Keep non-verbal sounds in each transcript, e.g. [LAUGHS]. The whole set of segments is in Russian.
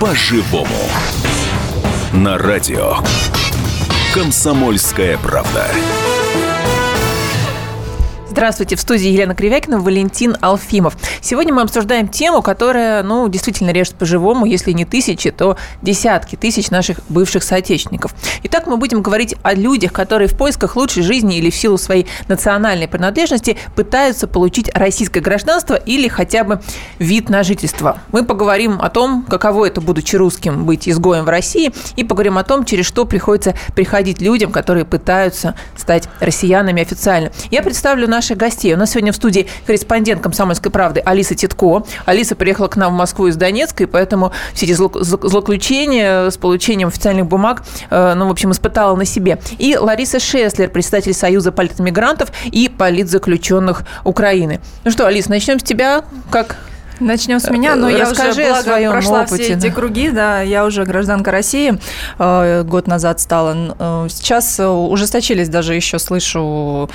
по-живому. На радио «Комсомольская правда». Здравствуйте, в студии Елена Кривякина, Валентин Алфимов. Сегодня мы обсуждаем тему, которая, ну, действительно режет по-живому, если не тысячи, то десятки тысяч наших бывших соотечественников. Итак, мы будем говорить о людях, которые в поисках лучшей жизни или в силу своей национальной принадлежности пытаются получить российское гражданство или хотя бы вид на жительство. Мы поговорим о том, каково это, будучи русским, быть изгоем в России, и поговорим о том, через что приходится приходить людям, которые пытаются стать россиянами официально. Я представлю наш наших гостей. У нас сегодня в студии корреспондент «Комсомольской правды» Алиса Титко. Алиса приехала к нам в Москву из Донецка, и поэтому все эти злоключения с получением официальных бумаг, э, ну, в общем, испытала на себе. И Лариса Шеслер, председатель Союза политмигрантов и политзаключенных Украины. Ну что, Алис, начнем с тебя. Как Начнем с меня, но я уже благо, своем прошла опыте, все эти круги, да, я уже гражданка России, э, год назад стала. Э, сейчас ужесточились даже еще, слышу,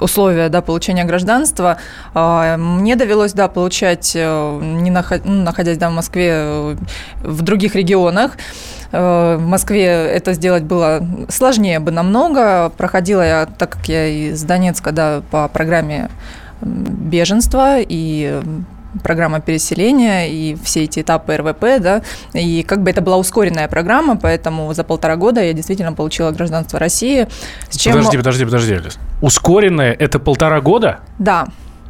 условия, да, получения гражданства. Э, мне довелось, да, получать, не наход... Ну, находясь, да, в Москве, в других регионах, в Москве это сделать было сложнее бы намного. Проходила я, так как я из Донецка, да, по программе беженства и программа переселения и все эти этапы РВП, да, и как бы это была ускоренная программа, поэтому за полтора года я действительно получила гражданство России. С чем... Подожди, подожди, подожди, Алис. Ускоренная – это полтора года? Да.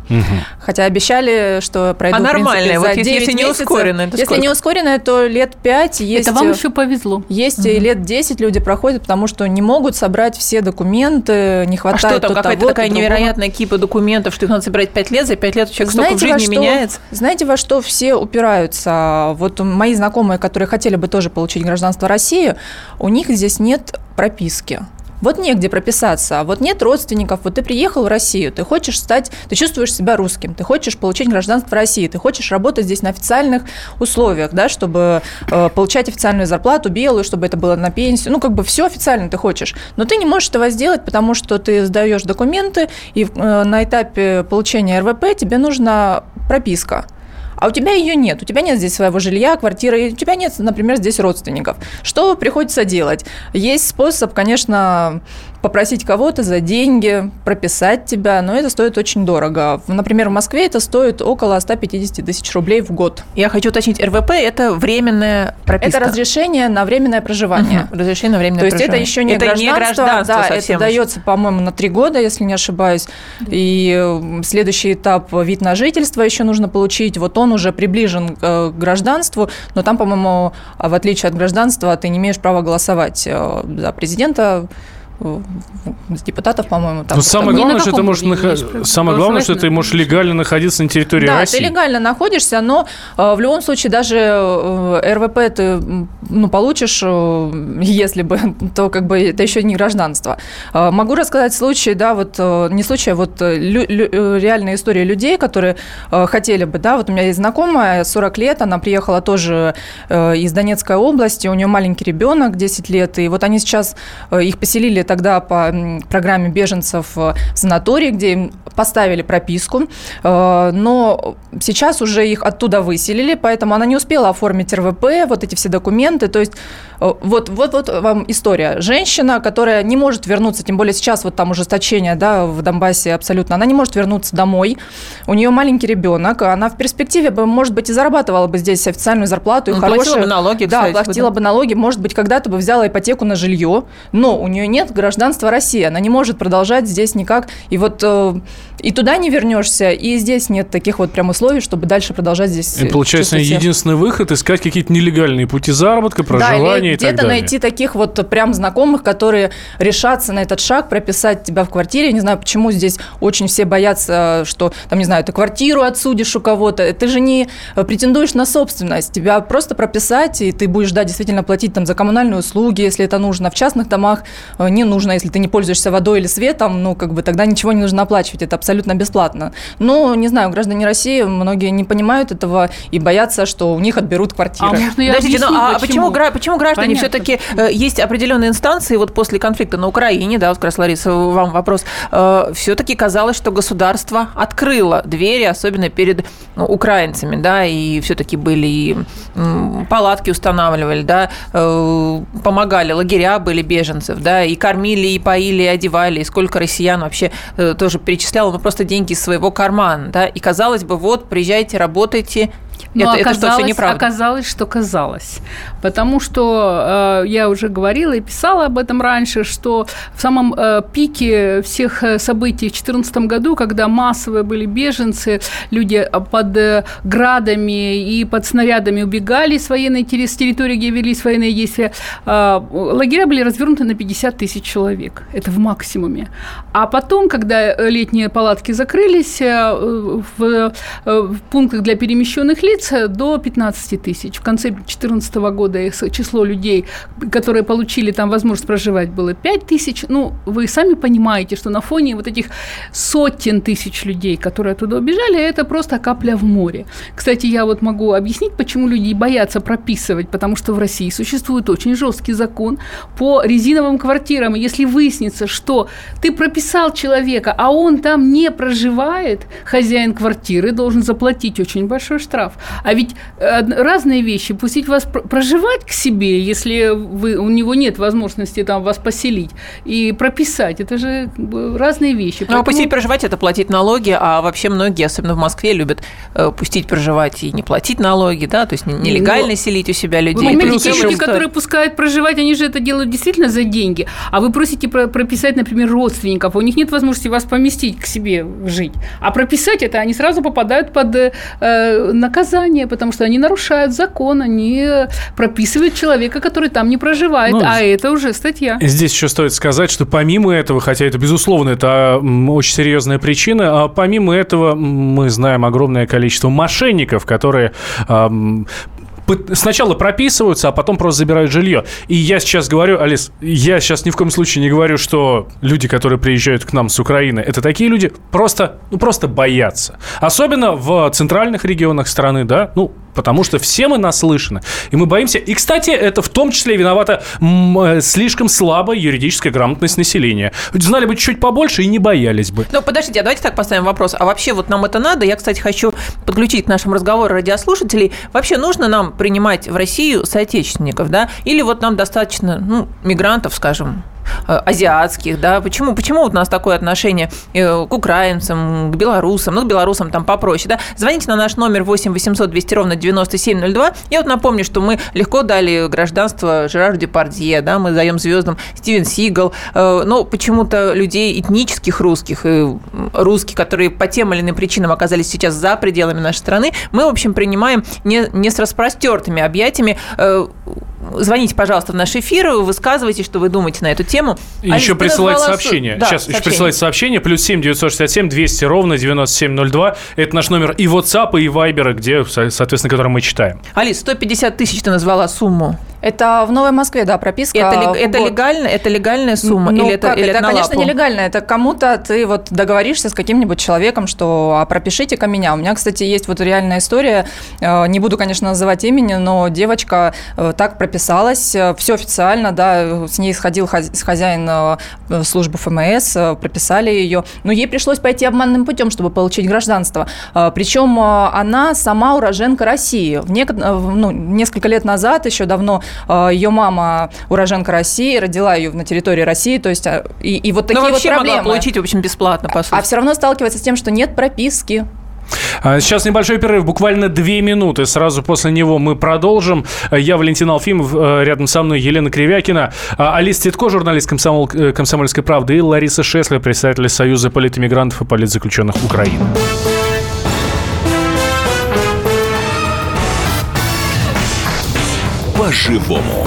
Угу. Хотя обещали, что пройду, а нормальная, вот если, если не ускоренная, Если сколько? не ускоренная, то лет 5 есть... Это вам еще повезло. Есть угу. и лет 10 люди проходят, потому что не могут собрать все документы, не хватает А что там, какая-то такая невероятная кипа документов, что их надо собирать 5 лет, за 5 лет человек знаете, столько в жизни что, меняется? Знаете, во что все упираются? Вот мои знакомые, которые хотели бы тоже получить гражданство России, у них здесь нет прописки. Вот негде прописаться, а вот нет родственников, вот ты приехал в Россию, ты хочешь стать, ты чувствуешь себя русским, ты хочешь получить гражданство России, ты хочешь работать здесь на официальных условиях, да, чтобы э, получать официальную зарплату белую, чтобы это было на пенсию, ну, как бы все официально ты хочешь, но ты не можешь этого сделать, потому что ты сдаешь документы, и э, на этапе получения РВП тебе нужна прописка а у тебя ее нет, у тебя нет здесь своего жилья, квартиры, у тебя нет, например, здесь родственников. Что приходится делать? Есть способ, конечно, попросить кого-то за деньги, прописать тебя, но это стоит очень дорого. Например, в Москве это стоит около 150 тысяч рублей в год. Я хочу уточнить, РВП – это временная прописка? Это разрешение на временное проживание. Угу. Разрешение на временное То есть это еще не это гражданство. Не гражданство да, это дается, по-моему, на три года, если не ошибаюсь. И следующий этап – вид на жительство еще нужно получить. Вот он уже приближен к гражданству, но там, по-моему, в отличие от гражданства, ты не имеешь права голосовать э, за президента, с депутатов, по-моему. Там, Но самое главное, что ты можешь нах... самое главное, что ты можешь легально находиться на территории да, России. Да, ты легально находишься, но э, в любом случае даже э, РВП ты ну, получишь, э, [LAUGHS] если бы, то как бы это еще не гражданство. Э, могу рассказать случай, да, вот э, не случай, а вот э, лю, лю, э, реальная история людей, которые э, хотели бы, да, вот у меня есть знакомая, 40 лет, она приехала тоже э, из Донецкой области, у нее маленький ребенок, 10 лет, и вот они сейчас э, их поселили тогда по программе беженцев в санатории, где им поставили прописку, э, но сейчас уже их оттуда выселили, поэтому она не успела оформить РВП, вот эти все документы, то есть э, вот, вот, вот вам история. Женщина, которая не может вернуться, тем более сейчас вот там ужесточение, да, в Донбассе абсолютно, она не может вернуться домой, у нее маленький ребенок, она в перспективе бы, может быть, и зарабатывала бы здесь официальную зарплату и ну, хорошую... Платила бы налоги, Да, кстати, платила бы налоги, может быть, когда-то бы взяла ипотеку на жилье, но у нее нет гражданства России, она не может продолжать здесь никак, и вот э, и туда не вернешься, и здесь нет таких вот прям условий, чтобы дальше продолжать здесь. И получается, единственный выход искать какие-то нелегальные пути заработка, проживания да, и так где-то найти таких вот прям знакомых, которые решатся на этот шаг, прописать тебя в квартире. Не знаю, почему здесь очень все боятся, что, там, не знаю, ты квартиру отсудишь у кого-то. Ты же не претендуешь на собственность. Тебя просто прописать, и ты будешь, да, действительно платить там за коммунальные услуги, если это нужно. В частных домах э, не, нужно, если ты не пользуешься водой или светом, ну, как бы тогда ничего не нужно оплачивать, это абсолютно бесплатно. Но, не знаю, граждане России, многие не понимают этого и боятся, что у них отберут квартиры. А можно я Подождите, объясню, ну, а почему, почему, почему граждане все-таки э, есть определенные инстанции, вот после конфликта на Украине, да, вот как раз, Лариса, вам вопрос, э, все-таки казалось, что государство открыло двери, особенно перед ну, украинцами, да, и все-таки были и палатки устанавливали, да, э, помогали, лагеря были беженцев, да, и кормили, и поили, и одевали, и сколько россиян вообще э, тоже перечисляло, ну, просто деньги из своего кармана, да, и казалось бы, вот, приезжайте, работайте, но это, оказалось, это что, все неправда? оказалось, что казалось. Потому что э, я уже говорила и писала об этом раньше, что в самом э, пике всех э, событий в 2014 году, когда массовые были беженцы, люди под э, градами и под снарядами убегали с военной территории, где велись военные действия, э, лагеря были развернуты на 50 тысяч человек. Это в максимуме. А потом, когда летние палатки закрылись, э, в, э, в пунктах для перемещенных лиц до 15 тысяч. В конце 2014 года их число людей, которые получили там возможность проживать, было 5 тысяч. Ну, вы сами понимаете, что на фоне вот этих сотен тысяч людей, которые оттуда убежали, это просто капля в море. Кстати, я вот могу объяснить, почему люди боятся прописывать, потому что в России существует очень жесткий закон по резиновым квартирам. И если выяснится, что ты прописал человека, а он там не проживает, хозяин квартиры должен заплатить очень большой штраф. А ведь э, разные вещи, пустить вас проживать к себе, если вы, у него нет возможности там вас поселить, и прописать, это же разные вещи. Ну, а Поэтому... пустить проживать – это платить налоги, а вообще многие, особенно в Москве, любят э, пустить проживать и не платить налоги, да, то есть нелегально ну, селить у себя людей. Вы понимаете, те люди, которые пускают проживать, они же это делают действительно за деньги, а вы просите прописать, например, родственников, а у них нет возможности вас поместить к себе жить, а прописать это они сразу попадают под э, наказание наказание, потому что они нарушают закон, они прописывают человека, который там не проживает, ну, а это уже статья. Здесь еще стоит сказать, что помимо этого, хотя это, безусловно, это очень серьезная причина, а помимо этого мы знаем огромное количество мошенников, которые сначала прописываются, а потом просто забирают жилье. И я сейчас говорю, Алис, я сейчас ни в коем случае не говорю, что люди, которые приезжают к нам с Украины, это такие люди просто, ну, просто боятся. Особенно в центральных регионах страны, да, ну, потому что все мы наслышаны, и мы боимся. И, кстати, это в том числе виновата э, слишком слабая юридическая грамотность населения. Знали бы чуть побольше и не боялись бы. Ну, подождите, а давайте так поставим вопрос. А вообще вот нам это надо? Я, кстати, хочу подключить к нашему разговору радиослушателей. Вообще нужно нам принимать в Россию соотечественников, да? Или вот нам достаточно, ну, мигрантов, скажем, азиатских, да, почему, почему вот у нас такое отношение э, к украинцам, к белорусам, ну, к белорусам там попроще, да, звоните на наш номер 8 800 200 ровно 9702. Я вот напомню, что мы легко дали гражданство Жерару Депардье, да, мы даем звездам Стивен Сигал, э, но почему-то людей этнических русских, русских, которые по тем или иным причинам оказались сейчас за пределами нашей страны, мы, в общем, принимаем не, не с распростертыми объятиями. Звоните, пожалуйста, в наш эфир, высказывайте, что вы думаете на эту тему. И еще присылайте сообщение. Да, Сейчас сообщение. еще присылайте сообщение. Плюс 7 967 200 ровно 9702. Это наш номер и WhatsApp, и Viber, где, соответственно, который мы читаем. Алис, 150 тысяч ты назвала сумму. Это в Новой Москве, да, прописка. Это, это легально? Это легальная сумма? Ну, или это, как? или это, это конечно, нелегально. Это кому-то ты вот договоришься с каким-нибудь человеком, что а пропишите-ка меня. У меня, кстати, есть вот реальная история. Э, не буду, конечно, называть имени, но девочка э, так прописалась. Э, Все официально, да, с ней сходил хозяин службы ФМС, прописали ее. Но ей пришлось пойти обманным путем, чтобы получить гражданство. Причем она сама уроженка России. В нек... ну, несколько лет назад, еще давно а, ее мама уроженка России, родила ее на территории России, то есть а, и, и вот такие Но вот проблемы. могла получить, в общем, бесплатно, по сути. А все равно сталкивается с тем, что нет прописки. А, сейчас небольшой перерыв, буквально две минуты. Сразу после него мы продолжим. Я Валентин Алфимов, э, рядом со мной Елена Кривякина, Алис Титко, журналист комсомол, э, «Комсомольской правды» и Лариса Шеслер, представитель Союза политэмигрантов и политзаключенных Украины. По-живому.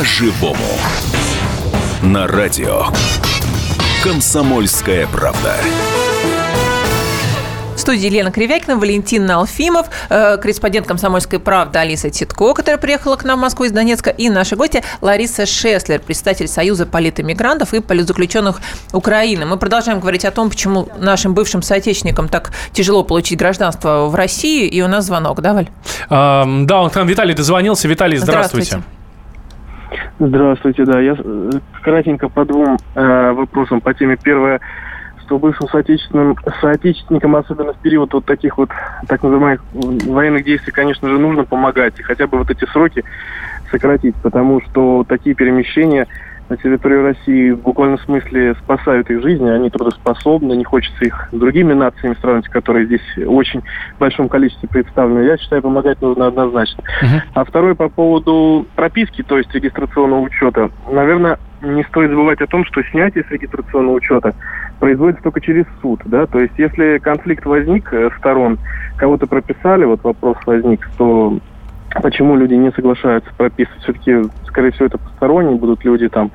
По-живому. На радио. Комсомольская правда студии Елена Кривякина, Валентин Алфимов, э, корреспондент «Комсомольской правды» Алиса Титко, которая приехала к нам в Москву из Донецка, и наша гостья Лариса Шеслер, представитель Союза политэмигрантов и политзаключенных Украины. Мы продолжаем говорить о том, почему нашим бывшим соотечественникам так тяжело получить гражданство в России, и у нас звонок, да, Валь? А, да, он к нам Виталий дозвонился. Виталий, здравствуйте. Здравствуйте, да. Я э, кратенько по двум э, вопросам по теме. Первое – что бывшим соотечественным, соотечественникам, особенно в период вот таких вот так называемых военных действий, конечно же, нужно помогать. И хотя бы вот эти сроки сократить, потому что такие перемещения на территорию России в буквальном смысле спасают их жизни, они трудоспособны, не хочется их с другими нациями сравнивать, которые здесь очень большом количестве представлены. Я считаю, помогать нужно однозначно. Uh-huh. А второе по поводу прописки, то есть регистрационного учета. Наверное, не стоит забывать о том, что снятие с регистрационного учета производится только через суд, да, то есть если конфликт возник э, сторон, кого-то прописали, вот вопрос возник, то почему люди не соглашаются прописывать. Все-таки, скорее всего, это посторонние будут люди там.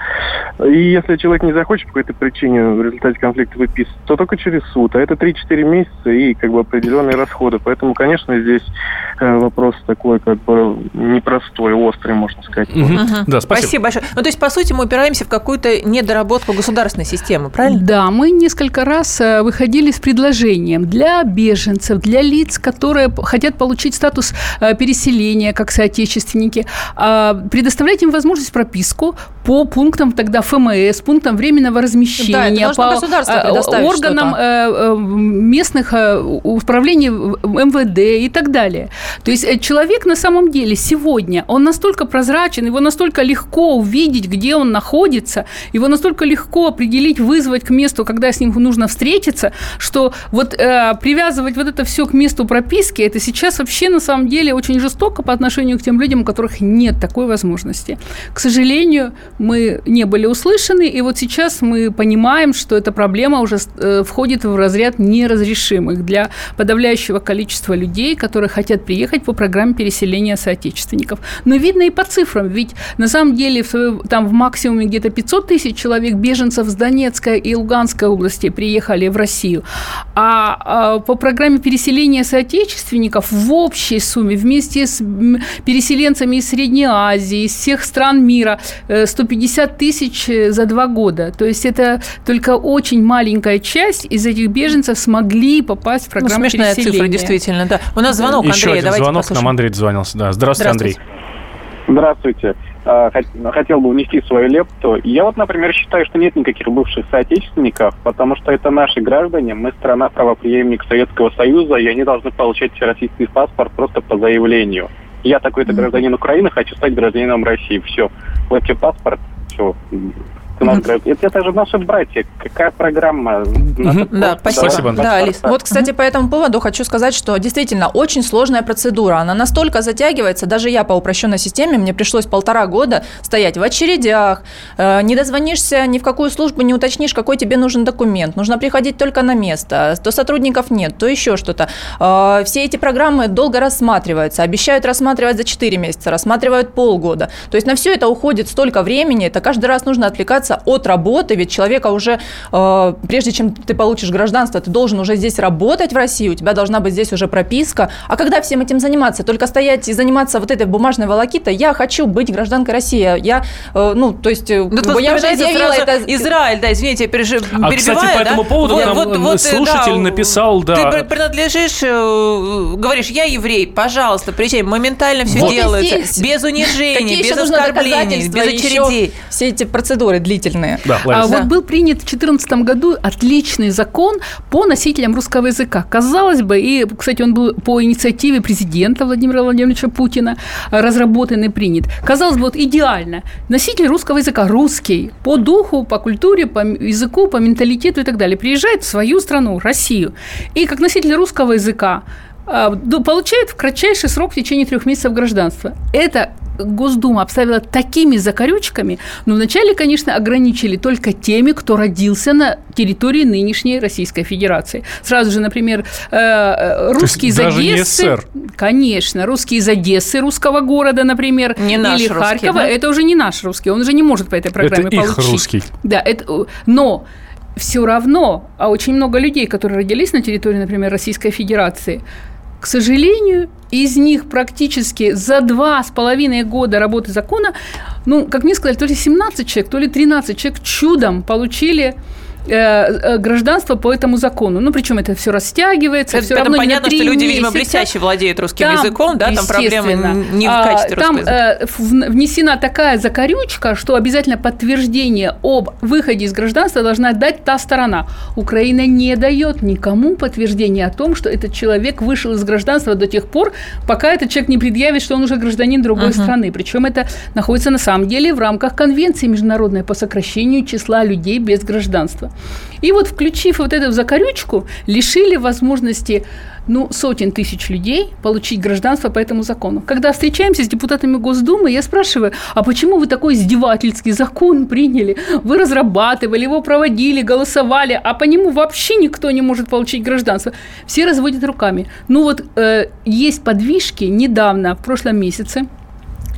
И если человек не захочет по какой-то причине в результате конфликта выписывать, то только через суд. А это 3-4 месяца и как бы определенные расходы. Поэтому, конечно, здесь э, вопрос такой как бы непростой, острый, можно сказать. Угу. Угу. Да, спасибо. Спасибо большое. Ну, то есть, по сути, мы упираемся в какую-то недоработку государственной системы, правильно? Да, мы несколько раз э, выходили с предложением для беженцев, для лиц, которые хотят получить статус э, переселения, как соотечественники, а, им возможность прописку по пунктам тогда ФМС, пунктам временного размещения, да, по а, органам э, э, местных э, управлений МВД и так далее. То есть человек на самом деле сегодня, он настолько прозрачен, его настолько легко увидеть, где он находится, его настолько легко определить, вызвать к месту, когда с ним нужно встретиться, что вот привязывать вот это все к месту прописки, это сейчас вообще на самом деле очень жестоко по отношению к тем людям, у которых нет такой возможности. К сожалению, мы не были услышаны, и вот сейчас мы понимаем, что эта проблема уже э, входит в разряд неразрешимых для подавляющего количества людей, которые хотят приехать по программе переселения соотечественников. Но видно и по цифрам, ведь на самом деле в, там в максимуме где-то 500 тысяч человек беженцев с Донецкой и Луганской области приехали в Россию, а, а по программе переселения соотечественников в общей сумме вместе с переселенцами из Средней Азии, из всех стран мира, 150 э, тысяч э, за два года. То есть это только очень маленькая часть из этих беженцев смогли попасть в программу ну, смешная переселения. цифра, действительно, да. У нас звонок, Еще Андрей, один давайте звонок, послушаем. нам Андрей дозвонился. Да. Здравствуйте, Здравствуйте. Андрей. Здравствуйте. А, хотел бы внести свою лепту. Я вот, например, считаю, что нет никаких бывших соотечественников, потому что это наши граждане, мы страна правоприемник Советского Союза, и они должны получать российский паспорт просто по заявлению я такой-то гражданин Украины, хочу стать гражданином России. Все, платите паспорт, все, это, это же наши братья. Какая программа? Да, спасибо. спасибо. Да, Алис. Вот, кстати, по этому поводу хочу сказать, что действительно очень сложная процедура. Она настолько затягивается, даже я по упрощенной системе, мне пришлось полтора года стоять в очередях, э, не дозвонишься ни в какую службу, не уточнишь, какой тебе нужен документ. Нужно приходить только на место. То сотрудников нет, то еще что-то. Э, все эти программы долго рассматриваются. Обещают рассматривать за 4 месяца, рассматривают полгода. То есть на все это уходит столько времени, это каждый раз нужно отвлекаться отвлекаться от работы, ведь человека уже, э, прежде чем ты получишь гражданство, ты должен уже здесь работать в России, у тебя должна быть здесь уже прописка. А когда всем этим заниматься? Только стоять и заниматься вот этой бумажной волокитой? Я хочу быть гражданкой России. Я, э, ну, то есть, э, ну, я уже заявила это... Израиль, да, извините, я переж... а, кстати, по этому поводу вот, нам вот, вот, слушатель да, написал, да. Ты принадлежишь, говоришь, я еврей, пожалуйста, приезжай, моментально все вот. делается, без унижения, без оскорблений, без очередей. Все эти процедуры длинные длительные. Да, а, вот был принят в 2014 году отличный закон по носителям русского языка. Казалось бы, и, кстати, он был по инициативе президента Владимира Владимировича Путина разработан и принят. Казалось бы, вот идеально. Носитель русского языка, русский, по духу, по культуре, по языку, по менталитету и так далее, приезжает в свою страну, Россию. И как носитель русского языка получает в кратчайший срок в течение трех месяцев гражданства. Это Госдума обставила такими закорючками, но вначале, конечно, ограничили только теми, кто родился на территории нынешней Российской Федерации. Сразу же, например, э, э, русские из Одессы... Конечно, русские из Одессы, русского города, например, не наш или русский, Харькова, да? это уже не наш русский, он уже не может по этой программе это получить. Их русский. Да, это, но все равно, а очень много людей, которые родились на территории, например, Российской Федерации, к сожалению, из них практически за два с половиной года работы закона, ну, как мне сказали, то ли 17 человек, то ли 13 человек чудом получили гражданство по этому закону. Ну, причем это все растягивается. Это, все равно понятно, что люди, месяца. видимо, блестяще владеют русским там, языком, да, там проблемы не в а, качестве Там э, внесена такая закорючка, что обязательно подтверждение об выходе из гражданства должна дать та сторона. Украина не дает никому подтверждения о том, что этот человек вышел из гражданства до тех пор, пока этот человек не предъявит, что он уже гражданин другой uh-huh. страны. Причем это находится на самом деле в рамках конвенции международной по сокращению числа людей без гражданства. И вот включив вот эту закорючку, лишили возможности ну, сотен тысяч людей получить гражданство по этому закону. Когда встречаемся с депутатами Госдумы, я спрашиваю, а почему вы такой издевательский закон приняли? Вы разрабатывали, его проводили, голосовали, а по нему вообще никто не может получить гражданство. Все разводят руками. Ну вот э, есть подвижки недавно, в прошлом месяце,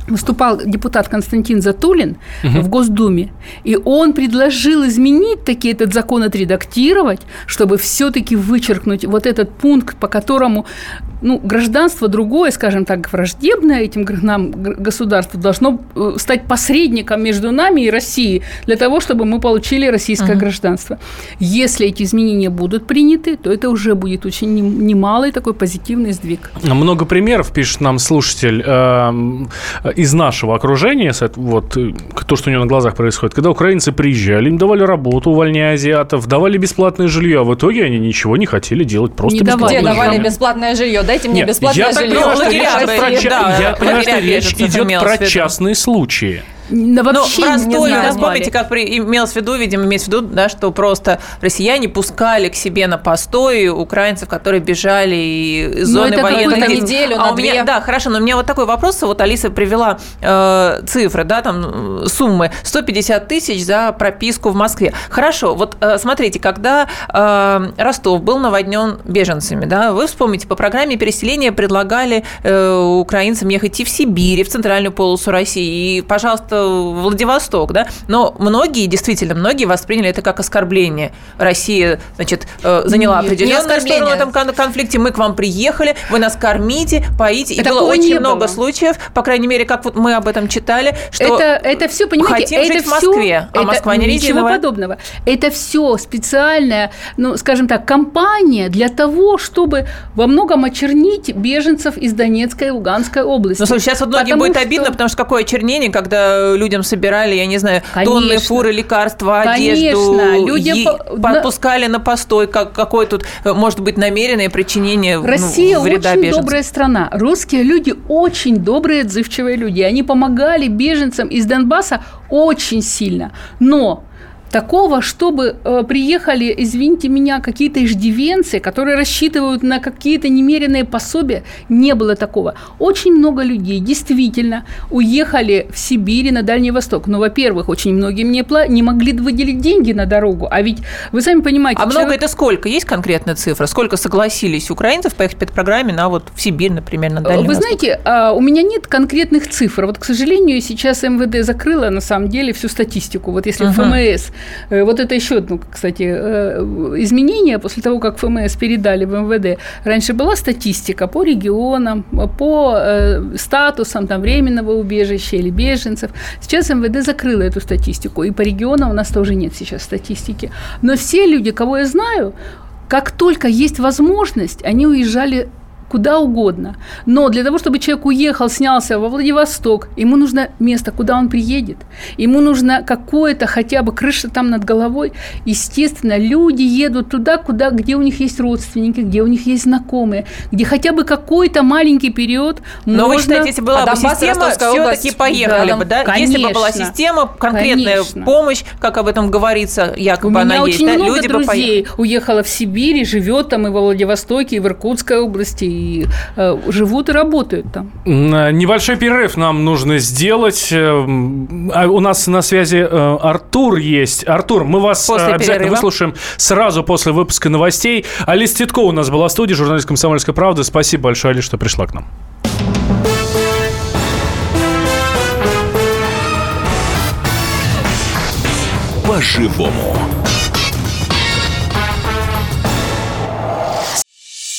выступал депутат Константин Затулин угу. в Госдуме, и он предложил изменить таки этот закон, отредактировать, чтобы все-таки вычеркнуть вот этот пункт, по которому ну, гражданство другое, скажем так, враждебное этим нам государству, должно э, стать посредником между нами и Россией для того, чтобы мы получили российское угу. гражданство. Если эти изменения будут приняты, то это уже будет очень немалый такой позитивный сдвиг. Много примеров пишет нам слушатель эм, из нашего окружения, вот э, то, что у него на глазах происходит, когда украинцы приезжали, им давали работу, увольняя азиатов, давали бесплатное жилье, а в итоге они ничего не хотели делать, просто не бесплатное давали. Где давали бесплатное жилье? Дайте мне Нет, бесплатное я жилье. Так понимаю, что речь про, да, я понимаю, что речь идет про частные случаи. Да вообще Но простой, не знаю, помните, как при, имелось в виду, видимо, имеется в виду, да, что просто россияне пускали к себе на постой украинцев, которые бежали из ну, зоны ну, военных действий. неделю, а на две. Меня, да, хорошо, но у меня вот такой вопрос, вот Алиса привела э, цифры, да, там суммы 150 тысяч за прописку в Москве. Хорошо, вот э, смотрите, когда э, Ростов был наводнен беженцами, да, вы вспомните, по программе переселения предлагали э, украинцам ехать и в Сибирь, и в центральную полосу России, и, пожалуйста, Владивосток, да, но многие, действительно, многие восприняли это как оскорбление. Россия, значит, э, заняла определенную сторону в этом конфликте, мы к вам приехали, вы нас кормите, поите, и было очень много было. случаев, по крайней мере, как вот мы об этом читали, что это, это все, понимаете, хотим это жить в Москве, все, а Москва не резиновая. Ничего подобного. Это все специальная, ну, скажем так, кампания для того, чтобы во многом очернить беженцев из Донецкой и Луганской области. Ну, слушай, сейчас вот многим будет что... обидно, потому что какое очернение, когда людям собирали, я не знаю, Конечно. тонны фуры лекарства, одежду, Конечно. Людям е- подпускали на постой, как, какое тут э, может быть намеренное причинение Россия ну, вреда очень беженцам. добрая страна. Русские люди очень добрые, отзывчивые люди. Они помогали беженцам из Донбасса очень сильно. Но такого, чтобы э, приехали, извините меня, какие-то иждивенцы, которые рассчитывают на какие-то немеренные пособия, не было такого. Очень много людей действительно уехали в Сибирь и на Дальний Восток. Но, во-первых, очень многие не, не могли выделить деньги на дорогу. А ведь вы сами понимаете... А человек... много это сколько? Есть конкретная цифра? Сколько согласились украинцев поехать по этой программе на вот в Сибирь, например, на Дальний Вы Восток? знаете, а, у меня нет конкретных цифр. Вот, к сожалению, сейчас МВД закрыла на самом деле всю статистику. Вот если uh-huh. ФМС Э, вот это еще одно, кстати, э, изменение после того, как ФМС передали в МВД. Раньше была статистика по регионам, по э, статусам там, временного убежища или беженцев. Сейчас МВД закрыло эту статистику, и по регионам у нас тоже нет сейчас статистики. Но все люди, кого я знаю, как только есть возможность, они уезжали куда угодно. Но для того, чтобы человек уехал, снялся во Владивосток, ему нужно место, куда он приедет. Ему нужно какое-то хотя бы крыша там над головой. Естественно, люди едут туда, куда, где у них есть родственники, где у них есть знакомые, где хотя бы какой-то маленький период Но можно... вы считаете, если была а бы система, все-таки поехали да, бы, да? Конечно, если бы была система, конкретная конечно. помощь, как об этом говорится, якобы у меня она очень есть, много да? люди друзей бы уехала в Сибирь и живет там и во Владивостоке, и в Иркутской области, и э, живут и работают там. Небольшой перерыв нам нужно сделать. Э, а у нас на связи э, Артур есть. Артур, мы вас после обязательно перерыва. выслушаем сразу после выпуска новостей. Алис Титко у нас была в студии, журналист «Комсомольской правды». Спасибо большое, Алис, что пришла к нам. По-живому.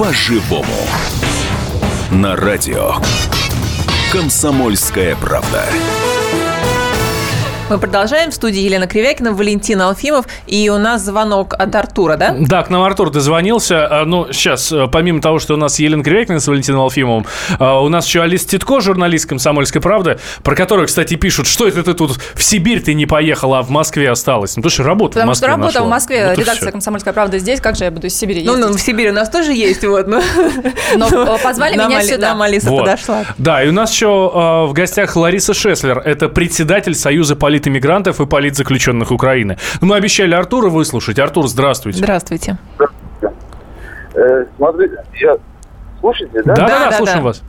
По-живому. На радио. Комсомольская правда. Мы продолжаем. В студии Елена Кривякина, Валентин Алфимов. И у нас звонок от Артура, да? Да, к нам Артур дозвонился. А, ну, сейчас, э, помимо того, что у нас Елена Кривякина с Валентином Алфимовым, а, у нас еще Алис Титко, журналист «Комсомольской правды», про которую, кстати, пишут, что это ты тут в Сибирь ты не поехала, а в Москве осталась. Ну, потому что работа Потому в Москве что работа нашла. в Москве, вот редакция «Комсомольская правда» здесь, как же я буду из Сибири ездить? Ну, ну в Сибири у нас тоже есть, вот. Но, [LAUGHS] но позвали меня нам, сюда. Нам Алиса вот. подошла. Да, и у нас еще э, в гостях Лариса Шеслер. Это председатель Союза политэмигрантов и политзаключенных Украины. Ну, мы обещали Артура выслушать. Артур, здравствуйте. Здравствуйте. Э, смотрите, я... Слушайте, да? Да, да, Да, слушаем да. вас.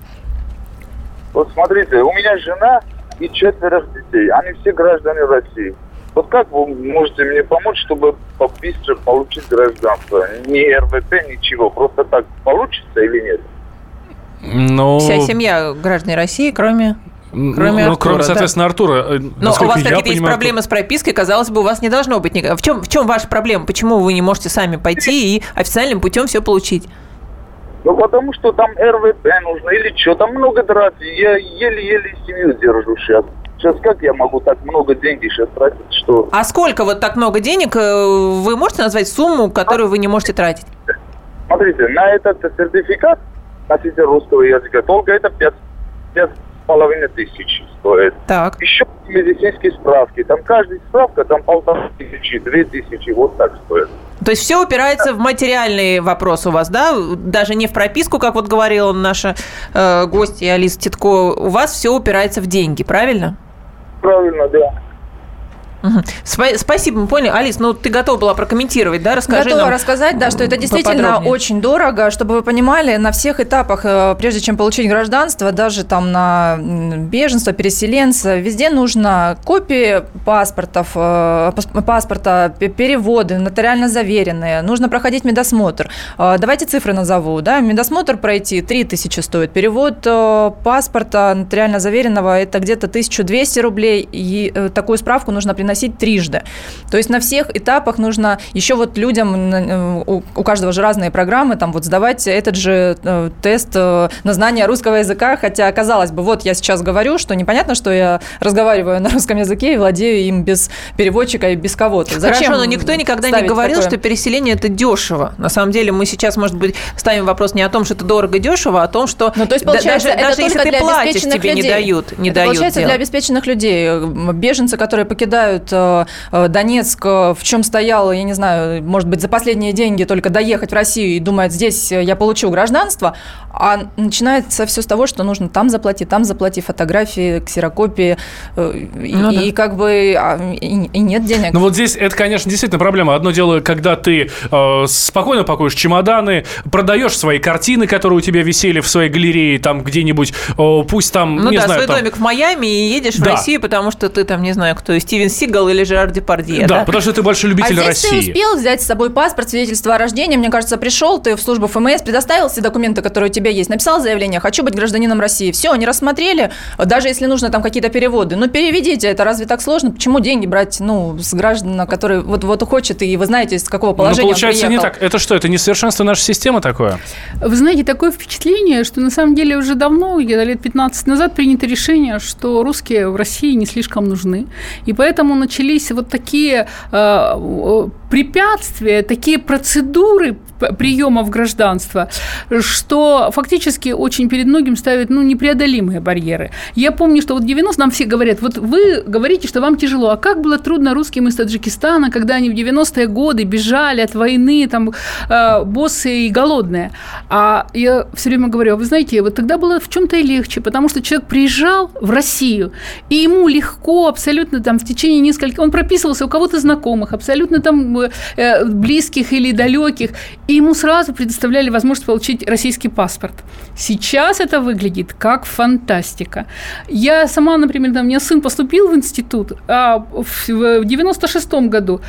Вот смотрите, у меня жена и четверо детей. Они все граждане России. Вот как вы можете мне помочь, чтобы побыстрее получить гражданство? Ни РВП, ничего. Просто так получится или нет? Ну, Вся семья граждан России, кроме... ну, кроме ну, Артура, кроме, да. соответственно, Артура. э, Но у вас какие-то есть понимаю, проблемы с пропиской, казалось бы, у вас не должно быть никак. В чем, в чем ваша проблема? Почему вы не можете сами пойти и официальным путем все получить? Ну, потому что там РВП нужно или что. Там много траты. Я еле-еле семью держу сейчас. Сейчас как я могу так много денег сейчас тратить, что... А сколько вот так много денег? э, Вы можете назвать сумму, которую вы не можете тратить? Смотрите, на этот сертификат носитель русского языка только это пять, пять с половиной тысяч стоит. Так. Еще медицинские справки. Там каждая справка там полторы тысячи, две тысячи, вот так стоит. То есть все упирается в материальный вопрос у вас, да? Даже не в прописку, как вот говорила наша э, гостья Алиса Титко. У вас все упирается в деньги, правильно? Правильно, да. Спасибо, мы поняли. Алис, ну ты готова была прокомментировать, да? Расскажи Готова нам рассказать, да, что это действительно очень дорого, чтобы вы понимали, на всех этапах, э, прежде чем получить гражданство, даже там на беженство, переселенца, везде нужно копии паспортов, э, пас- паспорта, переводы, нотариально заверенные, нужно проходить медосмотр. Э, Давайте цифры назову, да, медосмотр пройти 3000 стоит, перевод паспорта нотариально заверенного это где-то 1200 рублей, и такую справку нужно приносить трижды. То есть на всех этапах нужно еще вот людям, э, у каждого же разные программы, там вот сдавать этот же э, тест э, на знание русского языка, хотя, казалось бы, вот я сейчас говорю, что непонятно, что я разговариваю на русском языке и владею им без переводчика и без кого-то. Зачем Хорошо, но никто никогда не говорил, такое? что переселение это дешево. На самом деле мы сейчас, может быть, ставим вопрос не о том, что это дорого дешево, а о том, что Ну, то есть, получается, даже, это даже если ты для платишь, тебе не людей. дают, не Это дают Получается, для делать. обеспеченных людей. Беженцы, которые покидают э, э, Донецк, э, в чем стоял, я не знаю, может быть, за последние деньги только доехать в Россию и думает, здесь я получу гражданство, а начинается все с того, что нужно там заплати, там заплати, фотографии, ксерокопии, и, Ну да. и как бы а, и, и нет денег. Ну вот здесь это, конечно, действительно проблема. Одно дело, когда ты э, спокойно пакуешь чемоданы, продаешь свои картины, которые у тебя висели в своей галерее, там где-нибудь, э, пусть там, Ну не да, знаю, свой там... домик в Майами и едешь в Да. Россию, потому что ты там, не знаю, кто, Стивен Сигал Сигал или Жерар Депардье. Да, да, потому что ты большой любитель а России. здесь ты успел взять с собой паспорт, свидетельство о рождении. Мне кажется, пришел ты в службу ФМС, предоставил все документы, которые у тебя есть, написал заявление, хочу быть гражданином России. Все, они рассмотрели, даже если нужно там какие-то переводы. Ну, переведите, это разве так сложно? Почему деньги брать, ну, с граждан, которые вот, вот хочет, и вы знаете, из какого положения Ну, получается, он не так. Это что, это несовершенство нашей системы такое? Вы знаете, такое впечатление, что на самом деле уже давно, где-то лет 15 назад, принято решение, что русские в России не слишком нужны. И поэтому начались вот такие э, препятствия, такие процедуры приема в гражданство, что фактически очень перед многим ставят ну, непреодолимые барьеры. Я помню, что вот 90 нам все говорят, вот вы говорите, что вам тяжело, а как было трудно русским из Таджикистана, когда они в 90-е годы бежали от войны, там, э, боссы и голодные. А я все время говорю, «А вы знаете, вот тогда было в чем-то и легче, потому что человек приезжал в Россию, и ему легко абсолютно там в течение нескольких, он прописывался у кого-то знакомых, абсолютно там э, близких или далеких, и ему сразу предоставляли возможность получить российский паспорт. Сейчас это выглядит как фантастика. Я сама, например, у меня сын поступил в институт, а в 96 году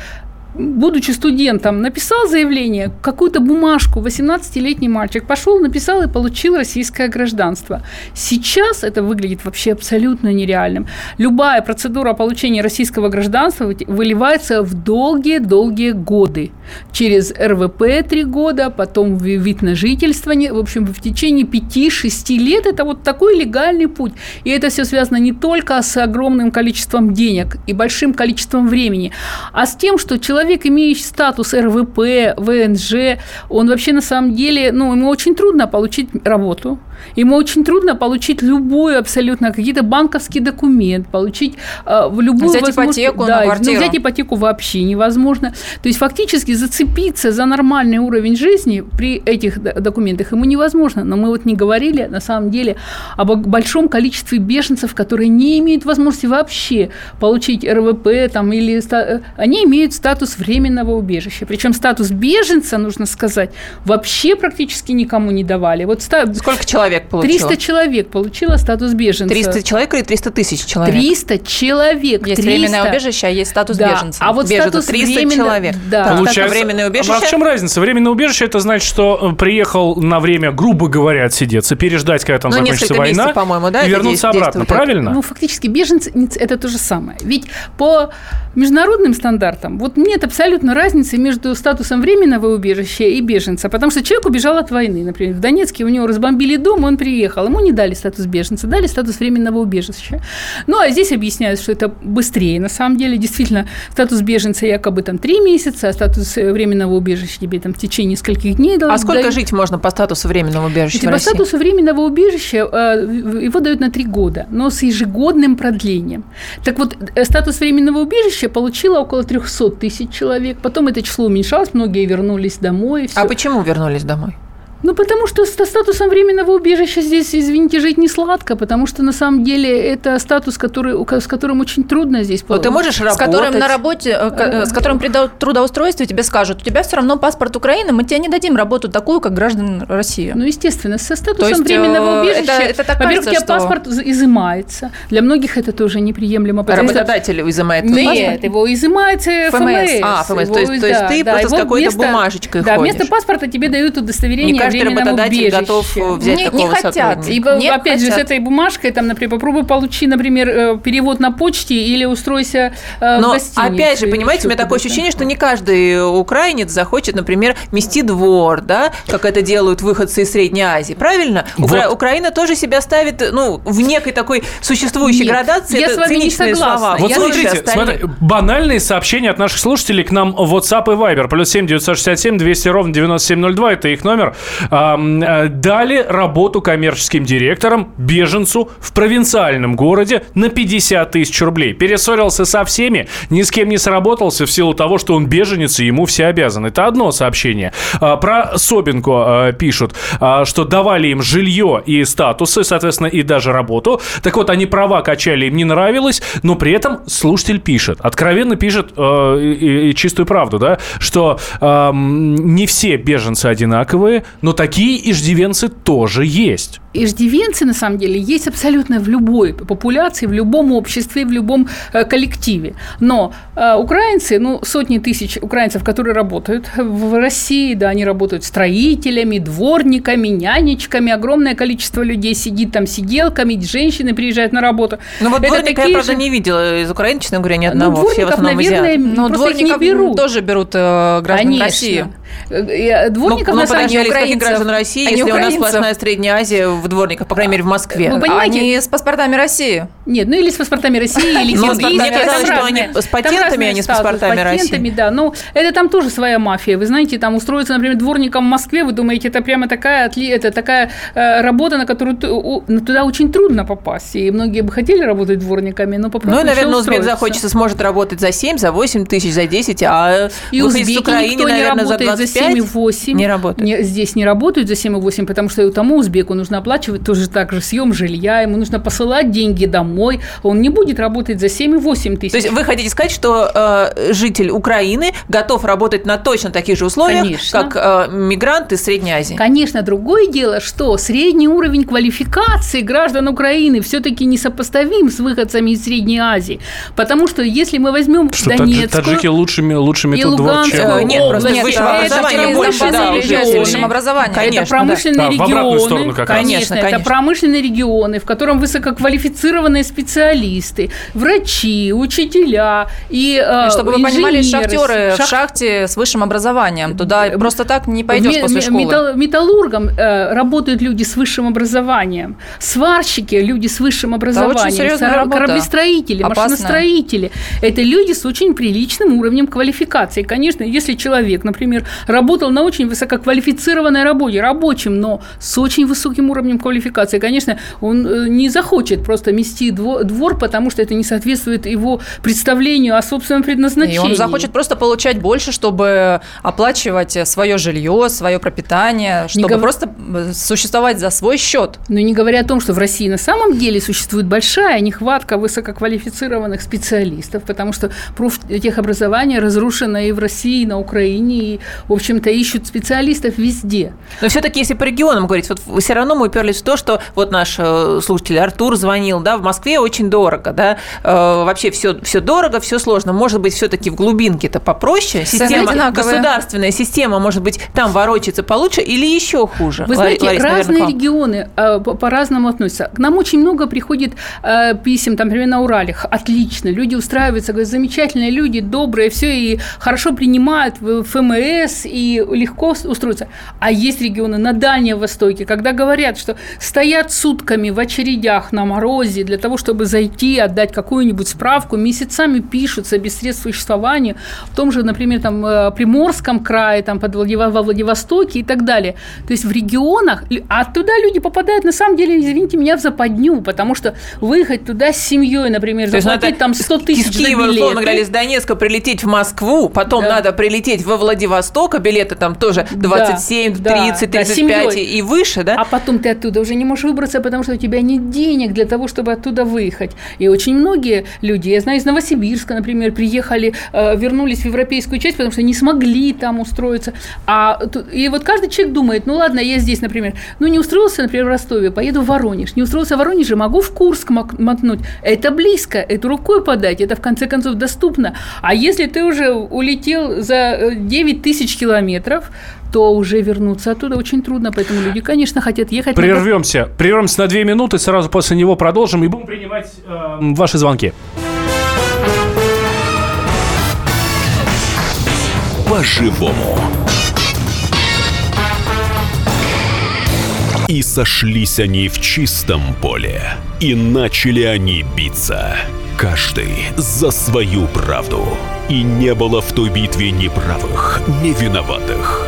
будучи студентом, написал заявление, какую-то бумажку, 18-летний мальчик пошел, написал и получил российское гражданство. Сейчас это выглядит вообще абсолютно нереальным. Любая процедура получения российского гражданства выливается в долгие-долгие годы. Через РВП три года, потом вид на жительство, в общем, в течение 5-6 лет это вот такой легальный путь. И это все связано не только с огромным количеством денег и большим количеством времени, а с тем, что человек человек, имеющий статус РВП, ВНЖ, он вообще на самом деле, ну, ему очень трудно получить работу, ему очень трудно получить любой абсолютно какие-то банковский документ, получить э, любую взять ипотеку да, на квартиру. Ну, взять ипотеку вообще невозможно. То есть фактически зацепиться за нормальный уровень жизни при этих документах ему невозможно. Но мы вот не говорили на самом деле об большом количестве беженцев, которые не имеют возможности вообще получить РВП там, или э, они имеют статус временного убежища. Причем статус беженца, нужно сказать, вообще практически никому не давали. Вот Сколько человек получило? 300 человек получило статус беженца. 300 человек или 300 тысяч человек? 300 человек. Есть 300. временное убежище, а есть статус да. беженца. А вот Беженцы, статус 300 временно... человек. Да. Получается, временное убежище? А в чем разница? Временное убежище это значит, что э, приехал на время, грубо говоря, отсидеться, переждать, когда там ну, закончится война, месяцев, по-моему, да, и вернуться обратно, правильно? Ну, фактически беженцы это то же самое. Ведь по международным стандартам вот нет абсолютно разницы между статусом временного убежища и беженца, потому что человек убежал от войны. Например, в Донецке у него разбомбили дом, он приехал, ему не дали статус беженца, дали статус временного убежища. Ну, а здесь объясняют, что это быстрее. На самом деле, действительно, статус беженца якобы там три месяца, а статус э, временного убежища тебе там в течение нескольких дней А сколько дают. жить можно по статусу временного убежища По статусу временного убежища э, его дают на три года, но с ежегодным продлением. Так вот, э, статус временного убежища получило около 300 тысяч человек, потом это число уменьшалось, многие вернулись домой. А почему вернулись домой? Ну, потому что со статусом временного убежища здесь, извините, жить не сладко, потому что на самом деле это статус, который, с которым очень трудно здесь. Но ты можешь работать. С которым на работе, э, с которым при трудоустройстве тебе скажут, у тебя все равно паспорт Украины, мы тебе не дадим работу такую, как граждан России. Ну, естественно, со статусом есть, временного убежища, это, это так во-первых, кажется, что... паспорт изымается. Для многих это тоже неприемлемо. Работодатель что... изымает Нет, паспорт? его изымает ФМС. ФМС. А, ФМС. Его, то есть, да, то есть ты да, просто с какой-то бумажечкой да, ходишь. Да, вместо паспорта тебе дают удостоверение каждый работодатель убежище. готов взять не, такого не хотят. Ибо, не опять хотят. же, с этой бумажкой, там, например, попробуй получи, например, э, перевод на почте или устройся э, Но, в гостинице. опять же, понимаете, у меня такое ощущение, что не каждый украинец захочет, например, мести двор, да, как это делают выходцы из Средней Азии, правильно? Вот. Укра- Украина тоже себя ставит, ну, в некой такой существующей Нет, градации. Я это с вами не согласна. Слова. Вот я смотрите, смотри, банальные сообщения от наших слушателей к нам в WhatsApp и Viber. Плюс 7 967 200 ровно 9702, это их номер. Э, дали работу коммерческим директорам беженцу в провинциальном городе на 50 тысяч рублей. Перессорился со всеми, ни с кем не сработался в силу того, что он беженец и ему все обязаны. Это одно сообщение. А, про Собинку а, пишут, а, что давали им жилье и статусы, соответственно, и даже работу. Так вот, они права качали, им не нравилось, но при этом слушатель пишет, откровенно пишет и, и чистую правду, да, что не все беженцы одинаковые, но такие иждивенцы тоже есть. Иждивенцы, на самом деле, есть абсолютно в любой популяции, в любом обществе, в любом э, коллективе. Но э, украинцы, ну, сотни тысяч украинцев, которые работают в России, да, они работают строителями, дворниками, нянечками, огромное количество людей сидит там сиделками, женщины приезжают на работу. Ну, вот дворника я, правда, же... не видела из Украины, честно говоря, ни ну, одного. Ну, дворников, наверное, Но дворников не берут. тоже берут э, граждан Конечно. России. Э, дворников, ну, на самом деле, украинцев, граждан России, если украинцев. у нас сплошная Средняя Азия в дворниках, по крайней мере, в Москве. Вы понимаете? Они с паспортами России. Нет, ну или с паспортами России, [LAUGHS] или с казалось, что они с патентами, а не с паспортами России. С патентами, да. Ну, это там тоже своя мафия. Вы знаете, там устроиться, например, дворником в Москве, вы думаете, это прямо такая, это такая э, работа, на которую туда очень трудно попасть. И многие бы хотели работать дворниками, но попросту Ну, и, наверное, узбек захочется, сможет работать за 7, за 8 тысяч, за 10, а и узбеки Украине, наверное, за 25 за 7,8. Не работают. Не, здесь не работают за 7,8, потому что тому узбеку нужно оплачивать тоже так же съем жилья, ему нужно посылать деньги домой, он не будет работать за 7,8 тысяч. То есть вы хотите сказать, что э, житель Украины готов работать на точно таких же условиях, Конечно. как э, мигрант из Средней Азии? Конечно. Другое дело, что средний уровень квалификации граждан Украины все-таки несопоставим с выходцами из Средней Азии. Потому что если мы возьмем что, Донецкую... Таджики лучше, лучше метод двор, чем... Нет, просто нет, образования больше, да, высшем образовании. Конечно, это промышленные да. регионы. Да, конечно, конечно, это промышленные регионы, в котором высококвалифицированные специалисты, врачи, учителя и, э, Чтобы вы понимали, шахтеры шах... в шахте с высшим образованием. Туда просто так не пойдешь после школы. Металл, металлургом э, работают люди с высшим образованием. Сварщики – люди с высшим образованием. Да, кораблестроители, Опасная. машиностроители. Это люди с очень приличным уровнем квалификации. Конечно, если человек, например, работал на очень высококвалифицированной работе, рабочим, но с очень высоким уровнем квалификации, конечно, он э, не захочет просто мести двор, потому что это не соответствует его представлению о собственном предназначении. И он захочет просто получать больше, чтобы оплачивать свое жилье, свое пропитание, чтобы гов... просто э, существовать за свой счет. Но не говоря о том, что в России на самом деле существует большая нехватка высококвалифицированных специалистов, потому что профтехобразование разрушено и в России, и на Украине, и, в общем-то, ищут специалистов везде. Но все-таки, если по регионам говорить, вот все равно мы уперлись в то, что вот наш э, слушатель Артур звонил, да, в Москве очень дорого, да, э, вообще все, все дорого, все сложно. Может быть, все-таки в глубинке это попроще? Система, государственная система, может быть, там ворочается получше или еще хуже? Вы знаете, Ларис, разные наверное, регионы э, по-разному относятся. К нам очень много приходит писем, там, например, на Урале. Отлично, люди устраиваются, говорят, замечательные люди, добрые, все, и хорошо принимают в ФМС, и легко устроиться. А есть регионы на Дальнем Востоке, когда говорят, что стоят сутками в очередях на морозе для того, чтобы зайти, отдать какую-нибудь справку, месяцами пишутся без средств существования, в том же, например, там, э, Приморском крае, там, под Владив... во Владивостоке и так далее. То есть в регионах, а туда люди попадают, на самом деле, извините меня, в западню, потому что выехать туда с семьей, например, То заплатить там 100 тысяч из Киева, условно говоря, из Донецка прилететь в Москву, потом да. надо прилететь во Владивосток, а билеты там тоже 27, да, 30, 35 да, и выше, да? А потом ты оттуда уже не можешь выбраться, потому что у тебя нет денег для того, чтобы оттуда выехать. И очень многие люди, я знаю, из Новосибирска, например, приехали, э, вернулись в европейскую часть, потому что не смогли там устроиться. А, и вот каждый человек думает, ну ладно, я здесь, например, ну не устроился, например, в Ростове, поеду в Воронеж. Не устроился в Воронеже, могу в Курск мотнуть. Это близко, это рукой подать, это в конце концов доступно. А если ты уже улетел за 9 э, тысяч километров, то уже вернуться оттуда очень трудно, поэтому люди, конечно, хотят ехать. Прервемся, на... прервемся на две минуты, сразу после него продолжим и будем принимать э, ваши звонки. По-живому. И сошлись они в чистом поле, и начали они биться. Каждый за свою правду. И не было в той битве ни правых, ни виноватых.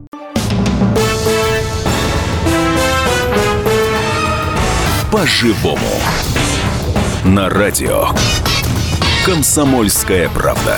По-живому. На радио «Комсомольская правда»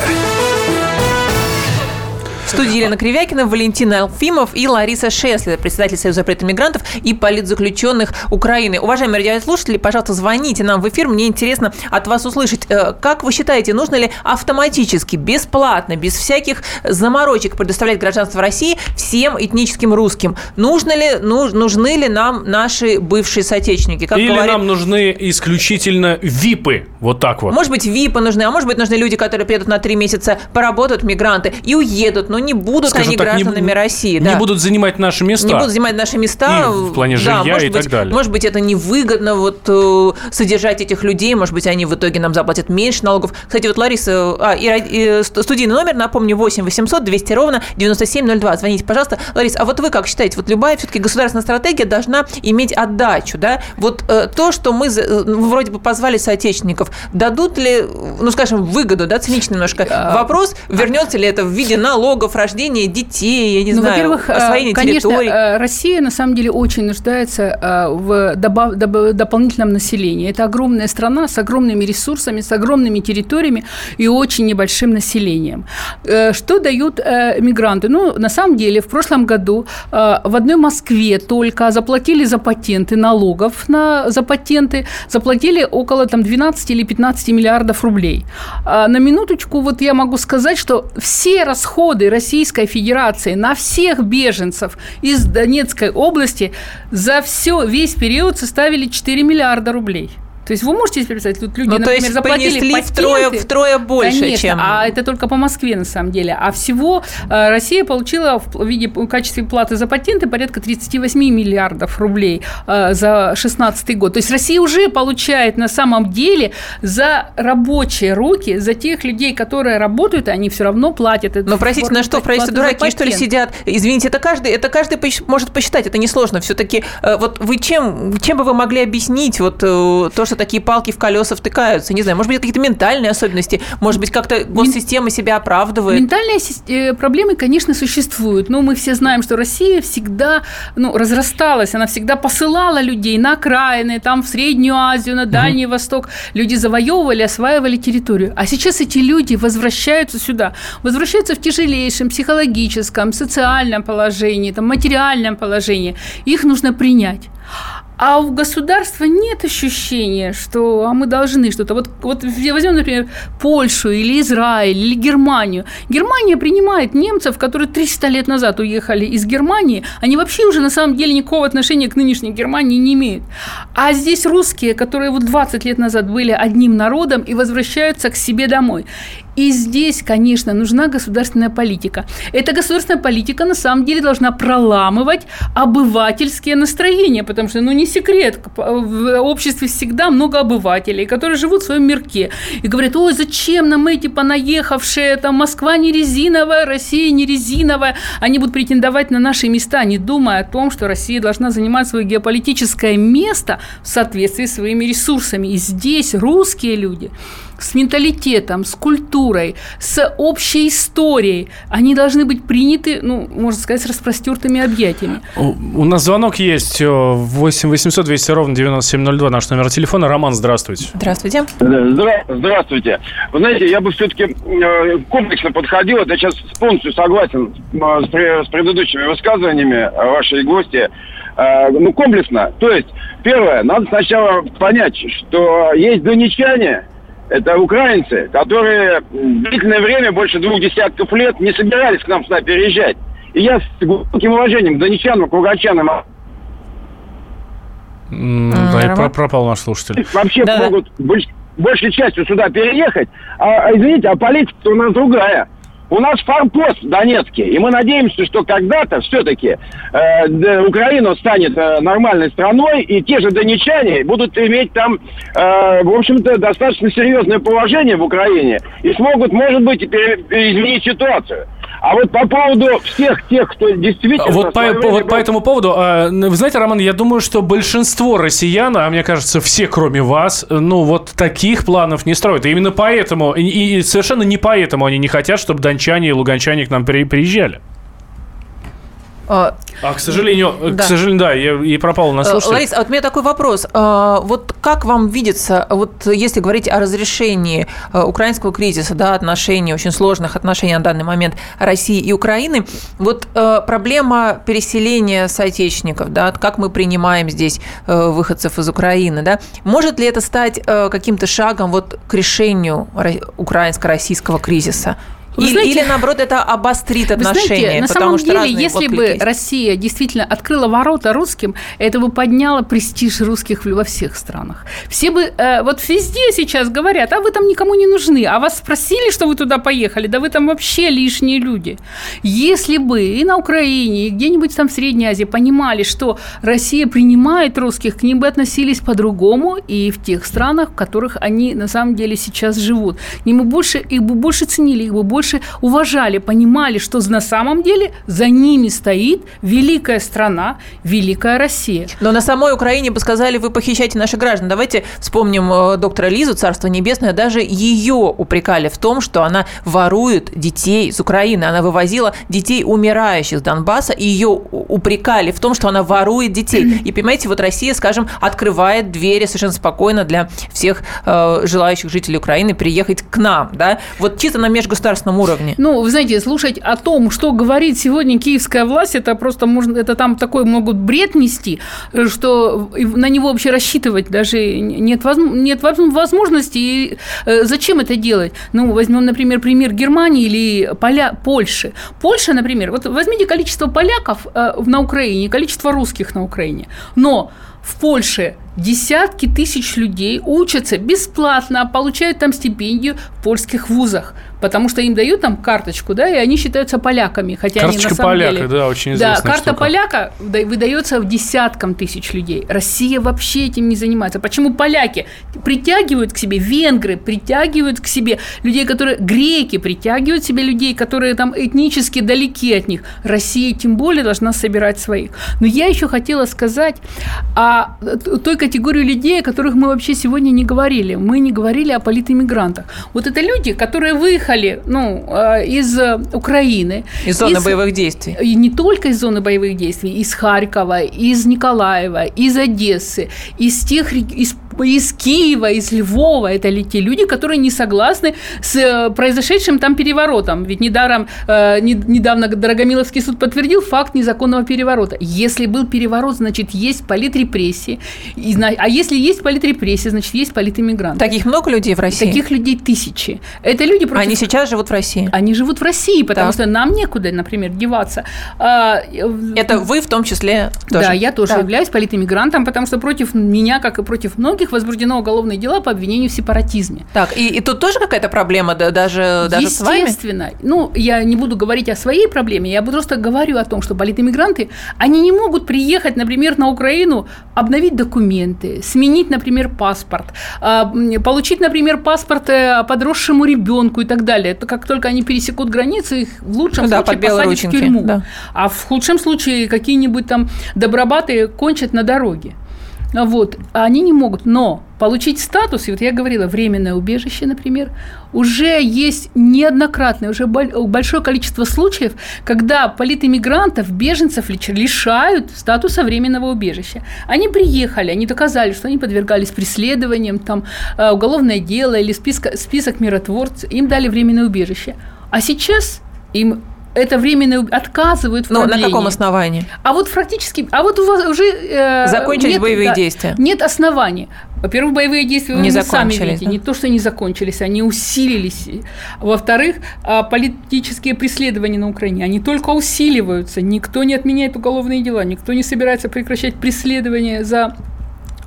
студии Елена Кривякина, Валентин Алфимов и Лариса Шеслер, председатель Союза запрета мигрантов и политзаключенных Украины. Уважаемые радиослушатели, пожалуйста, звоните нам в эфир. Мне интересно от вас услышать, э, как вы считаете, нужно ли автоматически, бесплатно, без всяких заморочек предоставлять гражданство России всем этническим русским? Нужно ли, нужны ли нам наши бывшие соотечественники? Как Или говорит... нам нужны исключительно ВИПы, вот так вот? Может быть, ВИПы нужны, а может быть, нужны люди, которые приедут на три месяца, поработают, мигранты, и уедут. Ну, не будут Скажем они так, гражданами не, России. Не да. будут занимать наши места. Не будут занимать наши места. И в плане жилья да, и быть, так далее. Может быть, это невыгодно вот, э, содержать этих людей. Может быть, они в итоге нам заплатят меньше налогов. Кстати, вот Лариса, а, и, и студийный номер, напомню, 8 800 200 ровно 9702. Звоните, пожалуйста. Лариса, а вот вы как считаете, вот любая все-таки государственная стратегия должна иметь отдачу, да? Вот э, то, что мы э, вроде бы позвали соотечественников, дадут ли, ну, скажем, выгоду, да, циничный немножко а, вопрос, вернется ли это в виде налогов, рождения детей, я не ну, знаю, во-первых, освоение э, конечно, территорий. Э, Россия на самом деле очень нуждается э, в добав, дополнительном населении. Это огромная страна с огромными ресурсами, с огромными территориями и очень небольшим населением. Что дают мигранты? Ну, на самом деле, в прошлом году в одной Москве только заплатили за патенты налогов на, за патенты, заплатили около там, 12 или 15 миллиардов рублей. На минуточку вот я могу сказать, что все расходы Российской Федерации на всех беженцев из Донецкой области за все, весь период составили 4 миллиарда рублей. То есть вы можете себе представить, тут люди, ну, например, то есть заплатили патенты, втрое, втрое больше, конечно, чем... а это только по Москве на самом деле. А всего э, Россия получила в виде в качестве платы за патенты порядка 38 миллиардов рублей э, за 2016 год. То есть Россия уже получает на самом деле за рабочие руки, за тех людей, которые работают, они все равно платят. Но простите, на что? Правительство дураки, что ли, сидят? Извините, это каждый, это каждый может посчитать, это несложно. Все-таки э, вот вы чем, чем бы вы могли объяснить вот то, что что такие палки в колеса втыкаются? Не знаю, может быть, какие-то ментальные особенности, может быть, как-то госсистема себя оправдывает? Ментальные э, проблемы, конечно, существуют, но мы все знаем, что Россия всегда ну, разрасталась, она всегда посылала людей на окраины, там в Среднюю Азию, на Дальний угу. Восток. Люди завоевывали, осваивали территорию. А сейчас эти люди возвращаются сюда, возвращаются в тяжелейшем психологическом, социальном положении, там, материальном положении. Их нужно принять. А у государства нет ощущения, что а мы должны что-то. Вот, вот возьмем, например, Польшу или Израиль или Германию. Германия принимает немцев, которые 300 лет назад уехали из Германии. Они вообще уже на самом деле никакого отношения к нынешней Германии не имеют. А здесь русские, которые вот 20 лет назад были одним народом и возвращаются к себе домой. И здесь, конечно, нужна государственная политика. Эта государственная политика на самом деле должна проламывать обывательские настроения, потому что, ну, не секрет, в обществе всегда много обывателей, которые живут в своем мирке и говорят, ой, зачем нам эти понаехавшие, там, Москва не резиновая, Россия не резиновая, они будут претендовать на наши места, не думая о том, что Россия должна занимать свое геополитическое место в соответствии с своими ресурсами. И здесь русские люди с менталитетом, с культурой, с общей историей, они должны быть приняты, ну, можно сказать, с распростертыми объятиями. У нас звонок есть 8 800 200 ровно 9702, наш номер телефона. Роман, здравствуйте. Здравствуйте. Здра- здравствуйте. Вы знаете, я бы все-таки э, комплексно подходил, я сейчас полностью согласен э, с, с предыдущими высказываниями вашей гости, э, ну, комплексно. То есть, первое, надо сначала понять, что есть донечане, это украинцы, которые длительное время, больше двух десятков лет, не собирались к нам сюда переезжать. И я с глубоким уважением к донечанам, к лугачанам да, и пропал наш слушатель. Вообще да. могут больш, большей частью сюда переехать. А, извините, а политика у нас другая. У нас форпост в Донецке, и мы надеемся, что когда-то все-таки э, Украина станет э, нормальной страной, и те же донечане будут иметь там, э, в общем-то, достаточно серьезное положение в Украине и смогут, может быть, изменить ситуацию. А вот по поводу всех тех, кто действительно... Вот, по, по, вот по этому поводу, а, вы знаете, Роман, я думаю, что большинство россиян, а мне кажется, все, кроме вас, ну, вот таких планов не строят. И именно поэтому, и, и совершенно не поэтому они не хотят, чтобы дончане и луганчане к нам приезжали. А, а, к сожалению, да. к сожалению, да, я и пропал на слушателя. Лариса, а вот у меня такой вопрос. А, вот как вам видится, вот если говорить о разрешении а, украинского кризиса, да, отношений, очень сложных отношений на данный момент России и Украины, вот проблема переселения соотечественников, да, как мы принимаем здесь выходцев из Украины, да, может ли это стать каким-то шагом вот к решению украинско-российского кризиса? Или, знаете, или наоборот это обострит отношения. Знаете, на самом деле, если бы есть. Россия действительно открыла ворота русским, это бы подняло престиж русских во всех странах. Все бы э, вот везде сейчас говорят, а вы там никому не нужны, а вас спросили, что вы туда поехали, да вы там вообще лишние люди. Если бы и на Украине, и где-нибудь там в Средней Азии понимали, что Россия принимает русских, к ним бы относились по-другому и в тех странах, в которых они на самом деле сейчас живут. К ним бы больше, их бы больше ценили, их бы больше больше уважали, понимали, что на самом деле за ними стоит великая страна, великая Россия. Но на самой Украине бы сказали, вы похищаете наших граждан. Давайте вспомним э, доктора Лизу, Царство Небесное, даже ее упрекали в том, что она ворует детей из Украины. Она вывозила детей умирающих с Донбасса, и ее упрекали в том, что она ворует детей. [CLEARS THROAT] И, понимаете, вот Россия, скажем, открывает двери совершенно спокойно для всех э, желающих жителей Украины приехать к нам. Да? Вот чисто на межгосударственном государственном уровне. Ну, вы знаете, слушать о том, что говорит сегодня киевская власть, это просто можно, это там такой могут бред нести, что на него вообще рассчитывать даже нет, нет возможности. И э, зачем это делать? Ну, возьмем, например, пример Германии или Поля, Польши. Польша, например, вот возьмите количество поляков э, на Украине, количество русских на Украине, но в Польше десятки тысяч людей учатся бесплатно, получают там стипендию в польских вузах потому что им дают там карточку, да, и они считаются поляками, хотя Карточка они на самом поляка, деле... да, очень известная Да, карта штука. поляка выдается в десяткам тысяч людей. Россия вообще этим не занимается. Почему поляки притягивают к себе, венгры притягивают к себе людей, которые... Греки притягивают к себе людей, которые там этнически далеки от них. Россия тем более должна собирать своих. Но я еще хотела сказать о той категории людей, о которых мы вообще сегодня не говорили. Мы не говорили о политэмигрантах. Вот это люди, которые выехали приехали ну, э, из Украины. Из зоны из, боевых действий. И не только из зоны боевых действий, из Харькова, из Николаева, из Одессы, из тех из из Киева, из Львова. Это ли те люди, которые не согласны с э, произошедшим там переворотом. Ведь недаром, э, недавно Дорогомиловский суд подтвердил факт незаконного переворота. Если был переворот, значит, есть политрепрессии. И, а если есть политрепрессии, значит, есть политэмигранты. Таких много людей в России? Таких людей тысячи. Это люди против... Они сейчас живут в России? Они живут в России, потому так. что нам некуда, например, деваться. А, Это вы в том числе тоже? Да, я тоже да. являюсь политэмигрантом, потому что против меня, как и против многих, многих возбуждено уголовные дела по обвинению в сепаратизме. Так, и, и тут тоже какая-то проблема, да, даже, даже с вами? Естественно. Ну, я не буду говорить о своей проблеме, я просто говорю о том, что политэмигранты, они не могут приехать, например, на Украину, обновить документы, сменить, например, паспорт, а, получить, например, паспорт э, подросшему ребенку и так далее. Это как только они пересекут границу, их в лучшем да, случае посадят рученьки, в тюрьму. Да. А в худшем случае какие-нибудь там добробаты кончат на дороге. Вот, они не могут, но получить статус, и вот я говорила, временное убежище, например, уже есть неоднократное, уже большое количество случаев, когда политэмигрантов, беженцев лишают статуса временного убежища. Они приехали, они доказали, что они подвергались преследованиям, там, э, уголовное дело или список, список миротворцев, им дали временное убежище. А сейчас им это временно отказывают в Но на каком основании? А вот практически, а вот у вас уже э, закончились нет, боевые да, действия. Нет оснований. Во-первых, боевые действия не вы сами видите, да? не то, что они закончились, они усилились. Во-вторых, а, политические преследования на Украине, они только усиливаются. Никто не отменяет уголовные дела, никто не собирается прекращать преследования за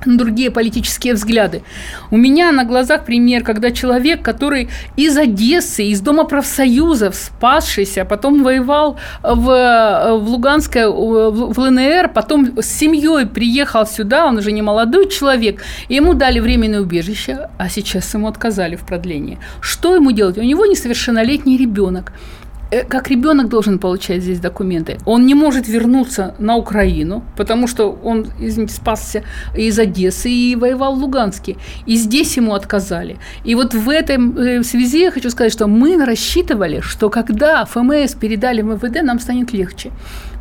другие политические взгляды. У меня на глазах пример, когда человек, который из Одессы, из Дома профсоюзов, спасшийся, потом воевал в, в Луганское, в ЛНР, потом с семьей приехал сюда, он уже не молодой человек, ему дали временное убежище, а сейчас ему отказали в продлении. Что ему делать? У него несовершеннолетний ребенок. Э, как ребенок должен получать здесь документы. Он не может вернуться на Украину, потому что он, извините, спасся из Одессы и воевал в Луганске. И здесь ему отказали. И вот в этом э, связи я хочу сказать, что мы рассчитывали, что когда ФМС передали МВД, нам станет легче.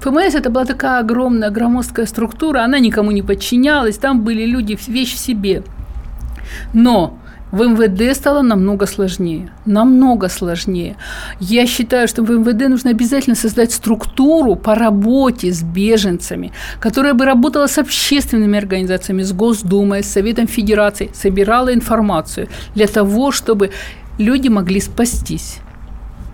ФМС это была такая огромная, громоздкая структура, она никому не подчинялась, там были люди, вещь в себе. Но в МВД стало намного сложнее. Намного сложнее. Я считаю, что в МВД нужно обязательно создать структуру по работе с беженцами, которая бы работала с общественными организациями, с Госдумой, с Советом Федерации, собирала информацию для того, чтобы люди могли спастись.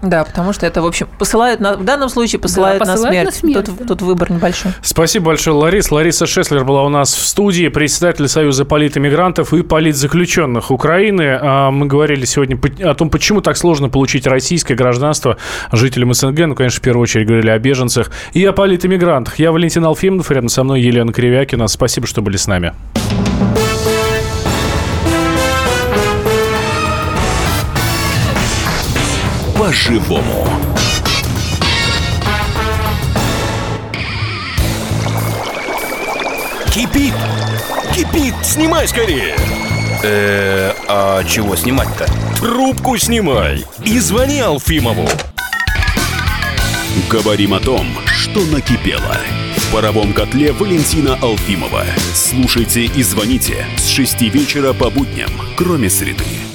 Да, потому что это, в общем, посылают на, в данном случае посылают, да, посылают на смерть. На смерть тут, тут выбор небольшой. Спасибо большое, Ларис. Лариса Шеслер была у нас в студии, председатель Союза политэмигрантов и политзаключенных Украины. А, мы говорили сегодня о том, почему так сложно получить российское гражданство жителям СНГ. Ну, конечно, в первую очередь говорили о беженцах и о политэмигрантах. Я Валентин Алфимов, рядом со мной Елена Кривякина. Спасибо, что были с нами. По-живому. Кипит! Кипит! Снимай скорее! Э, а чего снимать-то? Трубку снимай и звони Алфимову. Говорим о том, что накипело. В паровом котле Валентина Алфимова. Слушайте и звоните с 6 вечера по будням, кроме среды.